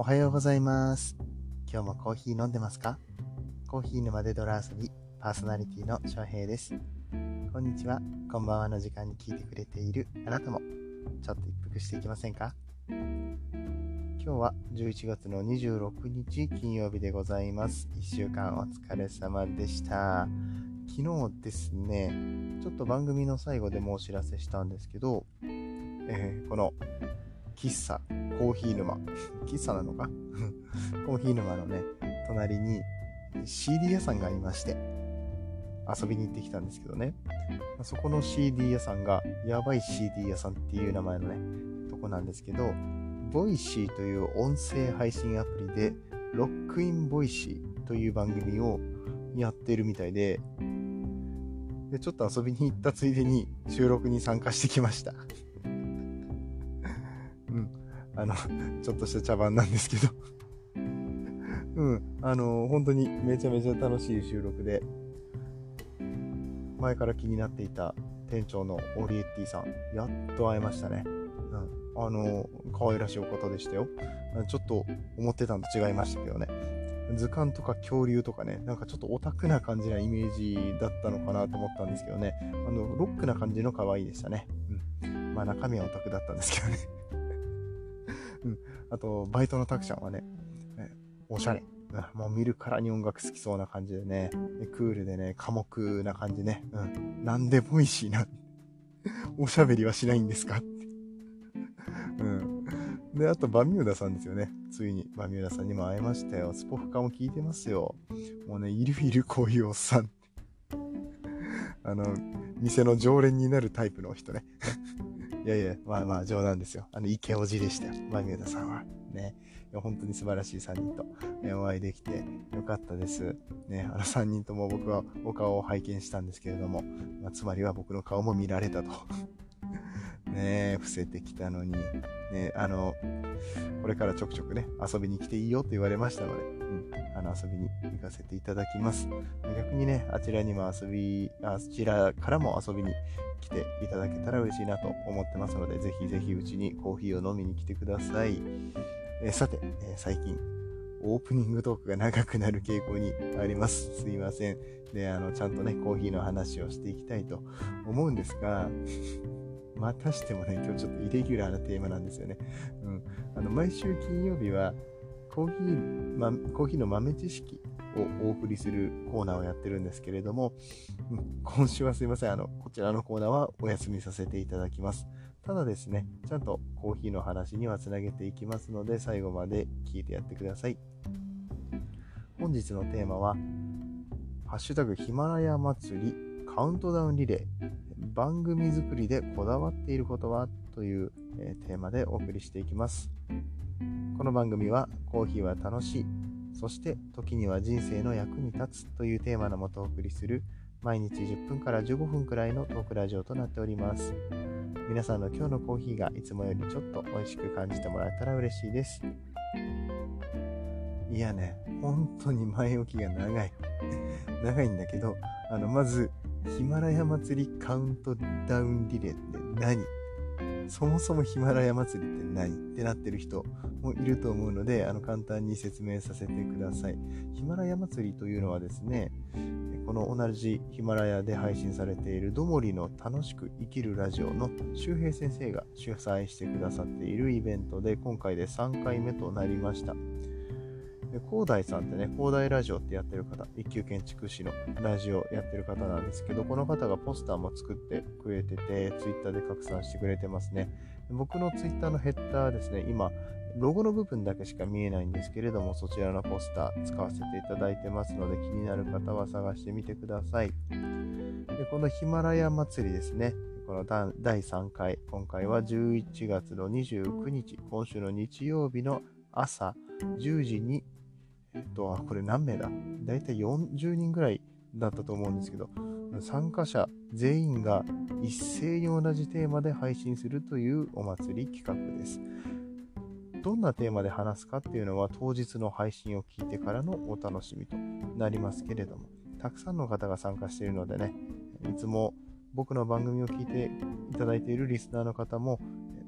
おはようございます。今日もコーヒー飲んでますか？コーヒー沼で泥遊び、パーソナリティの翔平です。こんにちは、こんばんはの時間に聞いてくれているあなたも、ちょっと一服していきませんか？今日は11月の26日金曜日でございます。1週間お疲れ様でした。昨日ですね、ちょっと番組の最後でもお知らせしたんですけど、えーこの喫茶コーヒー沼。喫茶なのか？コーヒー沼のね隣に CD 屋さんがありまして遊びに行ってきたんですけどね。そこの CD 屋さんがやばい CD 屋さんっていう名前のねとこなんですけど Voicy という音声配信アプリでロックイン Voicy という番組をやってるみたいででちょっと遊びに行ったついでに収録に参加してきました。あの、ちょっとした茶番なんですけど。うん。あの、本当にめちゃめちゃ楽しい収録で、前から気になっていた店長のオリエッティさん、やっと会えましたね。うん。あの、可愛らしいお方でしたよ。ちょっと思ってたのと違いましたけどね。図鑑とか恐竜とかね、なんかちょっとオタクな感じなイメージだったのかなと思ったんですけどね。あの、ロックな感じの可愛いでしたね。うん。まあ中身はオタクだったんですけどね。うん。あと、バイトのタクちゃんはね、えおしゃれ。うんもう見るからに音楽好きそうな感じでね、でクールでね、寡黙な感じね。うん。なんで Voicy な、おしゃべりはしないんですか？って。うん。で、あと、バミューダさんですよね。ついに、バミューダさんにも会えましたよ。スポフカも聞いてますよ。もうね、いるいるこういうおっさん。あの、店の常連になるタイプの人ね。いやいや、まあまあ冗談ですよ。あの、イケオジでしたよ。マミューダさんは。ね。本当に素晴らしい3人と、ねお会いできてよかったです。ね、あの3人とも僕はお顔を拝見したんですけれども、まあ、つまりは僕の顔も見られたと。ねえ、伏せてきたのに、ね、あの、これからちょくちょくね、遊びに来ていいよと言われましたので、うん、あの遊びに行かせていただきます。逆にね、あちらにも遊び、あちらからも遊びに来ていただけたら嬉しいなと思ってますので、ぜひぜひうちにコーヒーを飲みに来てください。えさて、えー最近、オープニングトークが長くなる傾向にあります。すいません。で、あの、ちゃんとね、コーヒーの話をしていきたいと思うんですが、またしてもね、今日ちょっとイレギュラーなテーマなんですよね。うん。あの、毎週金曜日は、コーヒー、ま、コーヒーの豆知識をお送りするコーナーをやってるんですけれども、うん今週はすいません。あの、こちらのコーナーはお休みさせていただきます。ただですね、ちゃんとコーヒーの話にはつなげていきますので、最後まで聞いてやってください。本日のテーマは、ハッシュタグヒマラヤ祭りカウントダウンリレー、番組作りでこだわっていることはという、えーテーマでお送りしていきます。この番組はコーヒーは楽しい、そして時には人生の役に立つというテーマのもとお送りする毎日10分から15分くらいのトークラジオとなっております。皆さんの今日のコーヒーがいつもよりちょっと美味しく感じてもらえたら嬉しいです。いやね、本当に前置きが長い。長いんだけど、あの、まず、ヒマラヤ祭りカウントダウンリレーって何？そもそもヒマラヤ祭りって何ってなってる人もいると思うので、あの、簡単に説明させてください。ヒマラヤ祭りというのはですね、この同じヒマラヤで配信されているどもりの楽しく生きるラジオの周平先生が主催してくださっているイベントで今回で3回目となりました。で広大さんってね、広大ラジオってやってる方、一級建築士のラジオやってる方なんですけど、この方がポスターも作ってくれてて、ツイッターで拡散してくれてますね。僕のツイッターのヘッダーですね、今、ロゴの部分だけしか見えないんですけれども、そちらのポスター使わせていただいてますので、気になる方は探してみてください。でこのヒマラヤ祭りですね、この第第3回、今回は11月の29日、今週の日曜日の朝10時に、えっと、あこれ何名だ？だいたい40人ぐらいだったと思うんですけど、参加者全員が一斉に同じテーマで配信するというお祭り企画です。どんなテーマで話すかっていうのは当日の配信を聞いてからのお楽しみとなりますけれども、たくさんの方が参加しているのでね、いつも僕の番組を聞いていただいているリスナーの方も、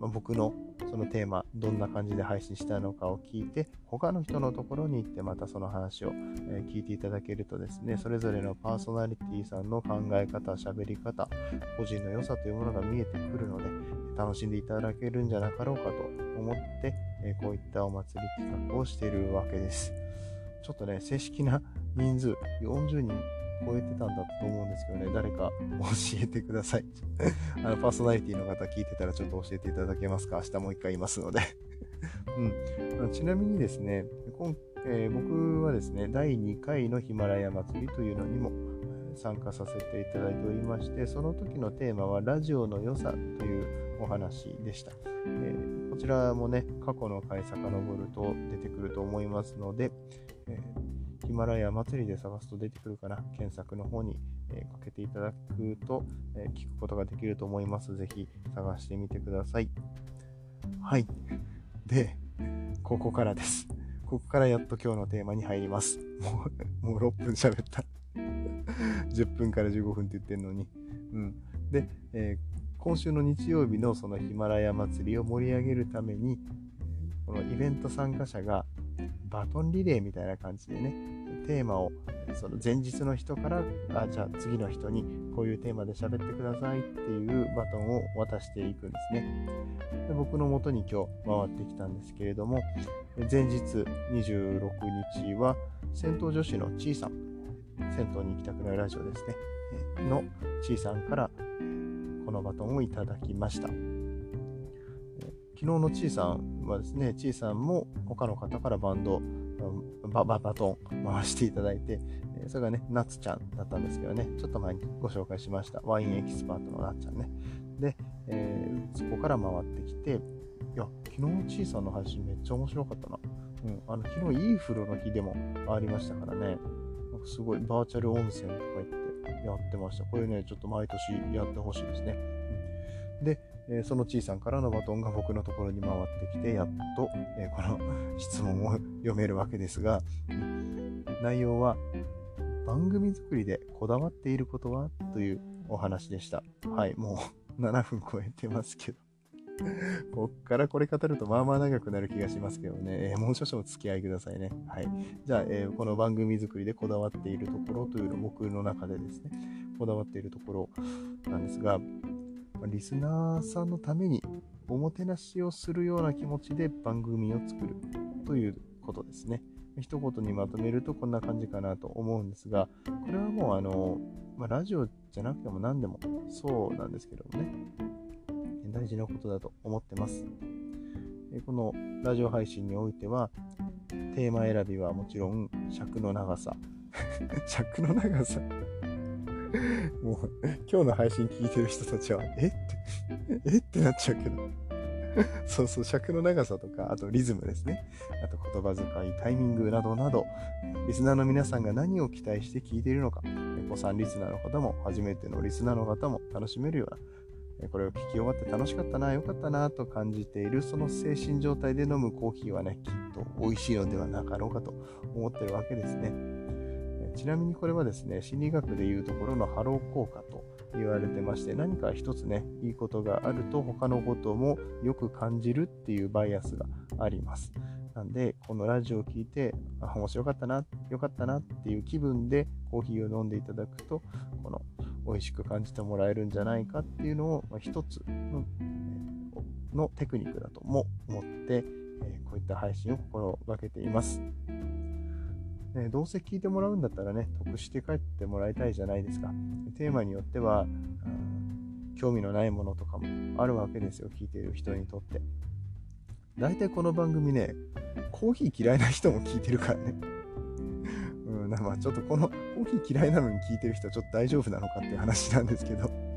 まあ、僕のそのテーマどんな感じで配信したのかを聞いて他の人のところに行ってまたその話を、え聞いていただけるとですねそれぞれのパーソナリティさんの考え方喋り方個人の良さというものが見えてくるので楽しんでいただけるんじゃなかろうかと思って、えこういったお祭り企画をしているわけです。ちょっとね正式な人数40人超えてたんだと思うんですけどね、誰か教えてください。あのパーソナリティの方聞いてたらちょっと教えていただけますか？明日もう一回いますので うん、ちなみにですね、今えー、僕はですね、第2回のヒマラヤ祭りというのにも参加させていただいておりまして、その時のテーマはラジオの良さというお話でした。えー、こちらもね、過去の回遡ると出てくると思いますので、えーヒマラヤ祭りで探すと出てくるかな。検索の方に、えー、かけていただくと、えー、聞くことができると思います。ぜひ探してみてください。はい。で、ここからです。ここからやっと今日のテーマに入ります。もう、もう6分喋った。10分から15分って言ってんのに。うん。で、えー、今週の日曜日のそのヒマラヤ祭りを盛り上げるために、このイベント参加者がバトンリレーみたいな感じでね、テーマをその前日の人からあじゃあ次の人にこういうテーマで喋ってくださいっていうバトンを渡していくんですね。で僕のもとに今日回ってきたんですけれども前日26日は戦闘女子のちいさん銭湯に行きたくないラジオですねのちいさんからこのバトンをいただきました。昨日のちいさんはですね、ちいさんも他の方からバンド、バババトン回していただいて、それがね、なつちゃんだったんですけどね、ちょっと前にご紹介しました。ワインエキスパートのなっちゃんね。で、えー、そこから回ってきて、いや、昨日のちいさんの配信めっちゃ面白かったな。うん、あの昨日いい風呂の日でもありましたからね、なんかすごいバーチャル温泉とか言ってやってました。これね、ちょっと毎年やってほしいですね。で、えそのちいさんからのバトンが僕のところに回ってきて、やっと、えこの質問を読めるわけですが、内容は、番組作りでこだわっていることは？というお話でした。はい、もう 7分超えてますけど。こっからこれ語るとまあまあ長くなる気がしますけどね、えー、もう少々お付き合いくださいね。はい。じゃあ、えー、この番組作りでこだわっているところというの僕の中でですね、こだわっているところなんですが、リスナーさんのためにおもてなしをするような気持ちで番組を作るということですね。一言にまとめるとこんな感じかなと思うんですが、これはもうあの、まあ、ラジオじゃなくても何でもそうなんですけどもね、大事なことだと思ってます。このラジオ配信においては、テーマ選びはもちろん尺の長さ。尺の長さ もう、今日の配信聞いてる人たちは、え？っ てえ？ってなっちゃうけど。そうそう、尺の長さとか、あとリズムですね。あと言葉遣い、タイミングなどなど、リスナーの皆さんが何を期待して聞いているのか、お子さんリスナーの方も、初めてのリスナーの方も楽しめるような、これを聞き終わって楽しかったな、良かったなと感じている、その精神状態で飲むコーヒーはね、きっと美味しいのではなかろうかと思ってるわけですね。ちなみにこれはですね、心理学でいうところのハロー効果と言われてまして、何か一つね、いいことがあると他のこともよく感じるっていうバイアスがあります。なんで、このラジオを聞いて、あ、面白かったな、よかったなっていう気分でコーヒーを飲んでいただくと、この美味しく感じてもらえるんじゃないかっていうのを、まあ、一つののテクニックだとも思って、えこういった配信を心がけています。ね、どうせ聞いてもらうんだったらね、得して帰ってもらいたいじゃないですか。テーマによっては、興味のないものとかもあるわけですよ、聞いている人にとって。大体この番組ね、コーヒー嫌いな人も聞いてるからね。うん、まあちょっとこのコーヒー嫌いなのに聞いてる人はちょっと大丈夫なのかっていう話なんですけど。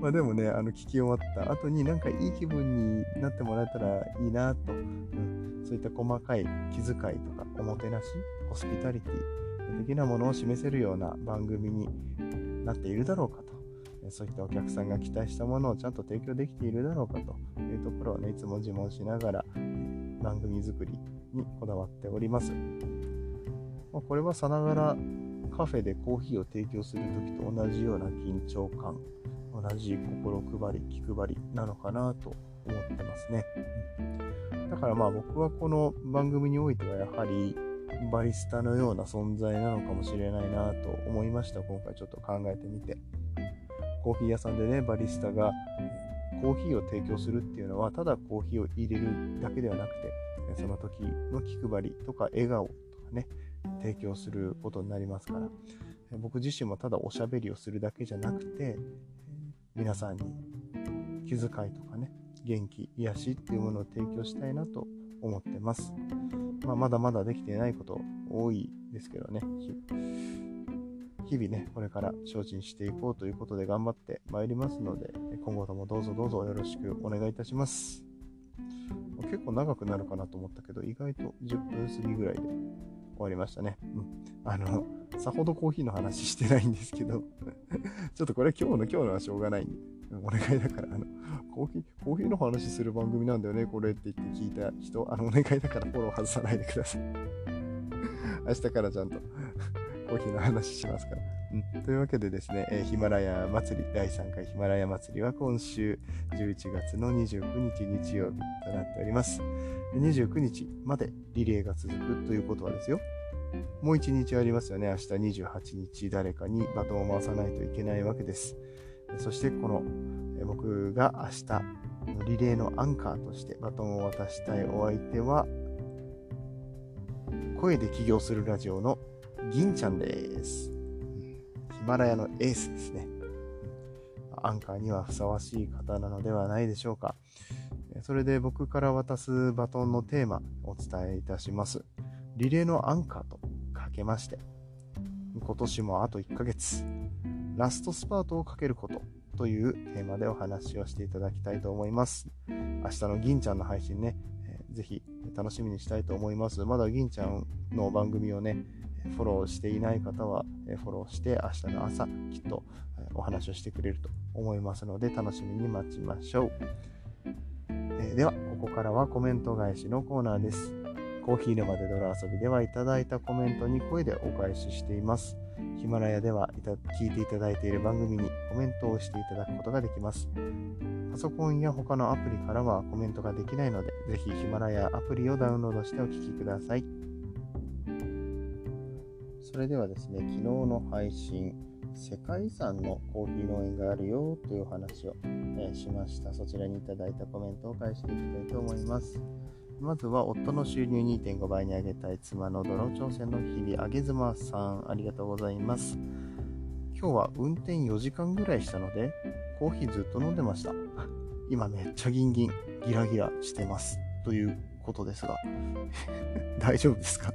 まあでもね、あの聞き終わった後になんかいい気分になってもらえたらいいなと、うん、そういった細かい気遣いとかおもてなしホスピタリティ的なものを示せるような番組になっているだろうかと。そういったお客さんが期待したものをちゃんと提供できているだろうかというところをね、いつも自問しながら番組作りにこだわっております。まこれはさながらカフェでコーヒーを提供するときと同じような緊張感、同じ心配り、気配りなのかなと思ってますね。だからまあ僕はこの番組においてはやはりバリスタのような存在なのかもしれないなと思いました。今回ちょっと考えてみて。コーヒー屋さんでね、バリスタがコーヒーを提供するっていうのは、ただコーヒーを入れるだけではなくて、その時の気配りとか笑顔とかね、提供することになりますから、僕自身もただおしゃべりをするだけじゃなくて、皆さんに気遣いとかね、元気、癒しっていうものを提供したいなと思ってます。まあ、まだまだできていないこと多いですけどね、日々ね、これから精進していこうということで頑張ってまいりますので、今後ともどうぞどうぞよろしくお願いいたします。結構長くなるかなと思ったけど、意外と10分過ぎぐらいで終わりましたね。うん。あの、さほどコーヒーの話してないんですけど ちょっとこれ今日の今日のはしょうがないんで、お願いだから、あの、コーヒー、コーヒーの話する番組なんだよね、これって言って聞いた人、あの、お願いだからフォロー外さないでください明日からちゃんとコーヒーの話しますから。というわけでですね、えー、ヒマラヤ祭り、第3回ヒマラヤ祭りは今週11月の29日日曜日となっております。29日までリレーが続くということはですよ。もう1日ありますよね。明日28日誰かにバトンを回さないといけないわけです。そしてこの、え、僕が明日リレーのアンカーとしてバトンを渡したいお相手は声で起業するラジオの銀ちゃんです。マラヤのエースですね。アンカーにはふさわしい方なのではないでしょうか。それで僕から渡すバトンのテーマお伝えいたします。リレーのアンカーとかけまして、今年もあと1ヶ月、ラストスパートをかけることというテーマでお話をしていただきたいと思います。明日の銀ちゃんの配信ね、ぜひ楽しみにしたいと思います。まだ銀ちゃんの番組をね、フォローしていない方はえフォローして明日の朝きっとえお話をしてくれると思いますので楽しみに待ちましょう。えでは、ここからはコメント返しのコーナーです。コーヒー沼で泥遊びではいただいたコメントに声でお返ししています。ヒマラヤでは聞いていただいている番組にコメントをしていただくことができます。パソコンや他のアプリからはコメントができないので、ぜひヒマラヤアプリをダウンロードしてお聴きください。それではですね、昨日の配信、世界遺産のコーヒー農園があるよというお話を、え、しました。そちらにいただいたコメントを返していきたいと思います。まずは、夫の収入2.5倍に上げたい妻の泥挑戦の日々、あげずまさん、ありがとうございます。今日は運転4時間ぐらいしたので、コーヒーずっと飲んでました。今めっちゃギンギン、ギラギラしてます。ということですが、大丈夫ですか？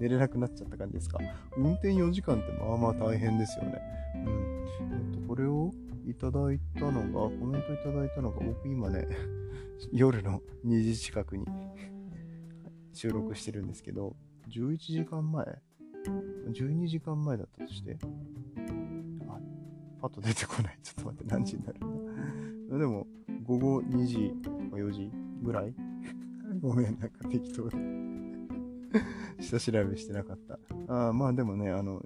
寝れなくなっちゃった感じですか？運転4時間ってまあまあ大変ですよね。うん。えっと、これをいただいたのが、コメントいただいたのが、僕今ね、夜の2時近くに 収録してるんですけど、11時間前 ?12 時間前だったとしてあ、パッと出てこない。ちょっと待って、何時になるんだ？でも、午後2時か4時ぐらい？ごめん、なんか適当で 下調べしてなかった。あまあでもね、あの、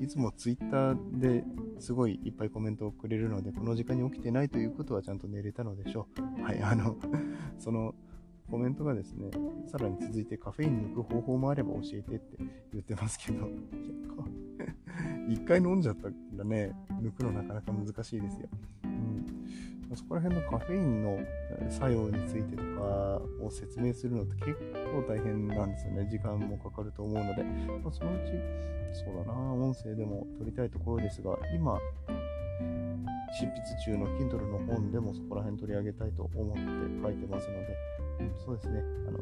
いつもツイッターですごいいっぱいコメントをくれるので、この時間に起きてないということはちゃんと寝れたのでしょう。はい、あの、そのコメントがですね、さらに続いてカフェイン抜く方法もあれば教えてって言ってますけど、一回飲んじゃったらね、抜くのなかなか難しいですよ。うんそこら辺のカフェインの作用についてとかを説明するのって結構大変なんですよね。時間もかかると思うので、まあ、そのうち、そうだな、音声でも撮りたいところですが、今、執筆中の Kindle の本でもそこら辺取り上げたいと思って書いてますので、そうですね、あの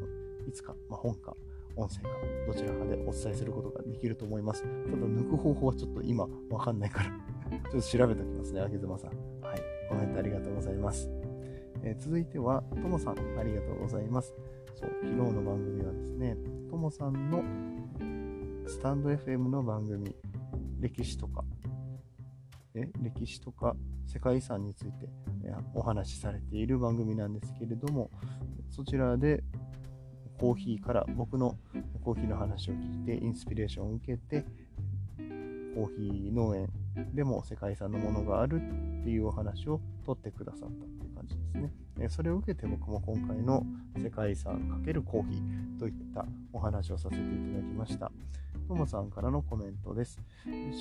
いつか、まあ、本か音声かどちらかでお伝えすることができると思います。ただ抜く方法はちょっと今わかんないから ちょっと調べておきますね、あげずまさん。はい。コメントありがとうございます。えー、続いては、ともさん、ありがとうございます。そう、昨日の番組はですね、ともさんのスタンド FM の番組、歴史とか、え歴史とか世界遺産についてお話しされている番組なんですけれども、そちらでコーヒーから僕のコーヒーの話を聞いてインスピレーションを受けてコーヒー農園でも世界遺産のものがあるっていうお話を取ってくださった感じですね。えそれを受けて僕も今回の世界遺産×コーヒーといったお話をさせていただきました。ともさんからのコメントです。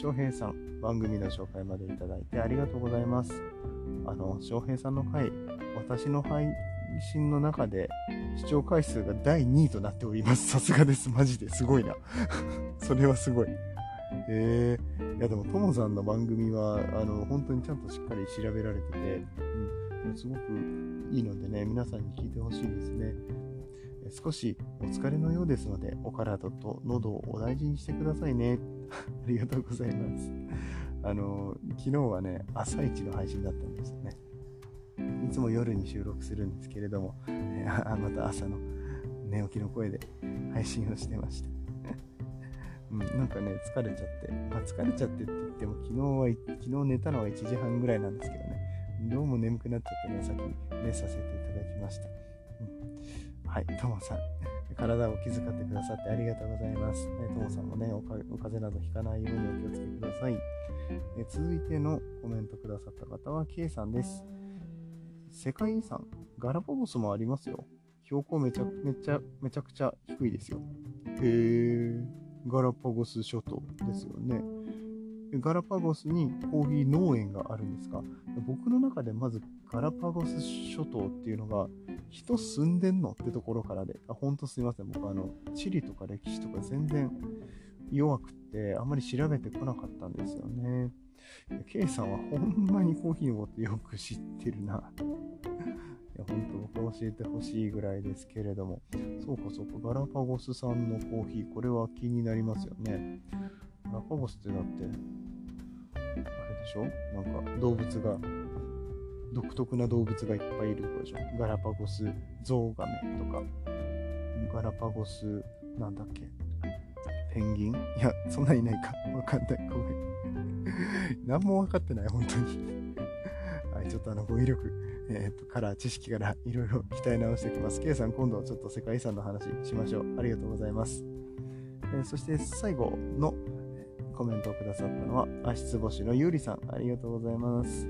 翔平さん、番組の紹介までいただいてありがとうございます。あの、翔平さんの回、私の配信の中で視聴回数が第2位となっております。さすがです。マジですごいな。それはすごい。えー、いやでも、ともさんの番組は、あの、本当にちゃんとしっかり調べられてて、うん、すごくいいのでね、皆さんに聞いてほしいですね。少しお疲れのようですので、お体と喉をお大事にしてくださいね。ありがとうございます。あの、昨日はね、朝一の配信だったんですよね。いつも夜に収録するんですけれども、えー、また朝の寝起きの声で配信をしてました。うん、なんかね、疲れちゃって、まあ、疲れちゃってって言っても、昨日は、昨日寝たのは1時半ぐらいなんですけどね、どうも眠くなっちゃってね、先に寝させていただきました。うん、はい、ともさん、体を気遣ってくださってありがとうございます。ともさんもねお、お風邪などひかないようにお気をつけください。え続いてのコメントくださった方は、K さんです。世界遺産、ガラパゴスもありますよ。標高めちゃめちゃめちゃくちゃ低いですよ。へー、ガラパゴス諸島ですよね。ガラパゴスにコーヒー農園があるんですか？僕の中でまずガラパゴス諸島っていうのが人住んでんのってところからで、あ、ほんとすいません。僕あの、地理とか歴史とか全然弱くってあんまり調べてこなかったんですよね。K さんはほんまにコーヒーのことよく知ってるな。いや、本当僕教えてほしいぐらいですけれども。そうかそうか、ガラパゴス産のコーヒー、これは気になりますよね。ラパゴスってだって、あれでしょ？なんか動物が、独特な動物がいっぱいいるとこでしょ？ガラパゴスゾウガメとか、ガラパゴス、なんだっけ？ペンギン？いや、そんないないか。わかんない。ごめん。何も分かってない、本当に。はい、ちょっとあの語彙力、えー、っと、から知識からいろいろ鍛え直していきます。K さん、今度はちょっと世界遺産の話しましょう。ありがとうございます。えー、そして最後のコメントをくださったのは、足つぼしのゆうりさん、ありがとうございます。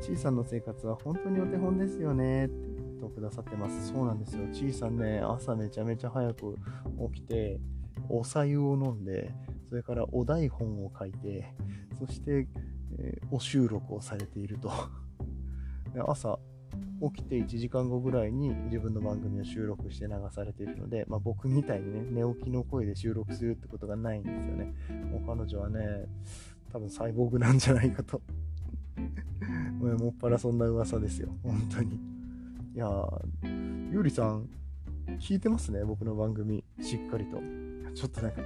ちいさんの生活は本当にお手本ですよね。とくださってます。そうなんですよ。ちいさんね、朝めちゃめちゃ早く起きて、おさゆを飲んで、それからお台本を書いて、そして、えー、お収録をされていると朝起きて1時間後ぐらいに自分の番組を収録して流されているので、まあ、僕みたいにね、寝起きの声で収録するってことがないんですよね。もう彼女はね、多分サイボーグなんじゃないかと もっぱらそんな噂ですよ、本当に。いやー、ゆうりさん、聞いてますね、僕の番組、しっかりと。ちょっとなんか、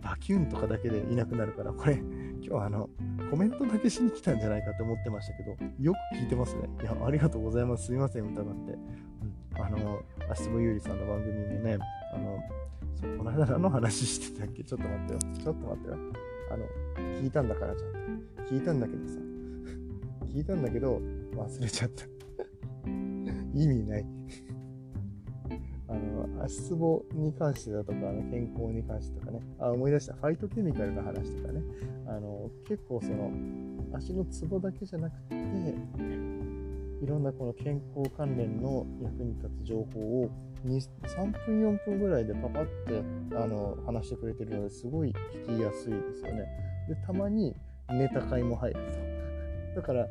バキュンとかだけでいなくなるから、これ、今日はあの、コメントだけしに来たんじゃないかと思ってましたけど、よく聞いてますね。いや、ありがとうございます。すいません、疑って。うん、あの、足つゆりさんの番組もね、あの、そう、この間何の話してたっけ？ちょっと待ってよ。ちょっと待ってよ。あの、聞いたんだからちゃんと。聞いたんだけどさ。聞いたんだけど、忘れちゃった。意味ない。足つぼに関してだとか、あの健康に関してとかね、あ、思い出した、ファイトケミカルの話とかね、あの、結構その、足のツボだけじゃなくて、いろんなこの健康関連の役に立つ情報を3分4分ぐらいでパパってあの話してくれてるのですごい聞きやすいですよね。で、たまにネタ会も入ると。だから、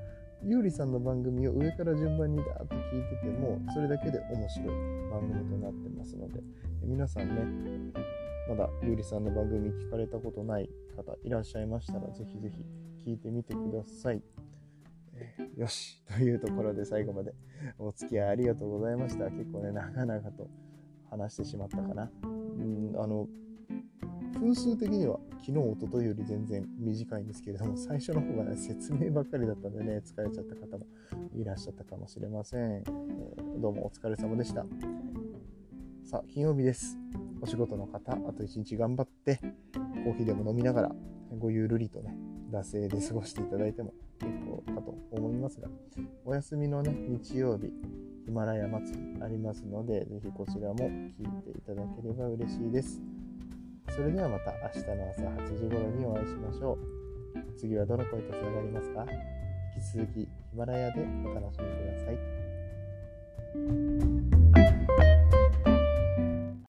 ゆうりさんの番組を上から順番にダーッと聞いてても、それだけで面白い番組となってますので、皆さんね、まだゆうりさんの番組聞かれたことない方いらっしゃいましたら、ぜひぜひ聞いてみてください。よし。というところで最後までお付き合いありがとうございました。結構ね、長々と話してしまったかな。うん、あの、分数的には昨日、おとといより全然短いんですけれども、最初の方がね、説明ばっかりだったんでね、疲れちゃった方もいらっしゃったかもしれません。えー、どうもお疲れ様でした。さあ、金曜日です。お仕事の方、あと一日頑張って、コーヒーでも飲みながら、ごゆるりとね、惰性で過ごしていただいても結構かと思いますが、お休みのね、日曜日、ヒマラヤ祭りありますので、ぜひこちらも聞いていただければ嬉しいです。それではまた明日の朝8時頃にお会いしましょう。次はどの声とつながりますか？引き続きヒマラヤでお楽しみください。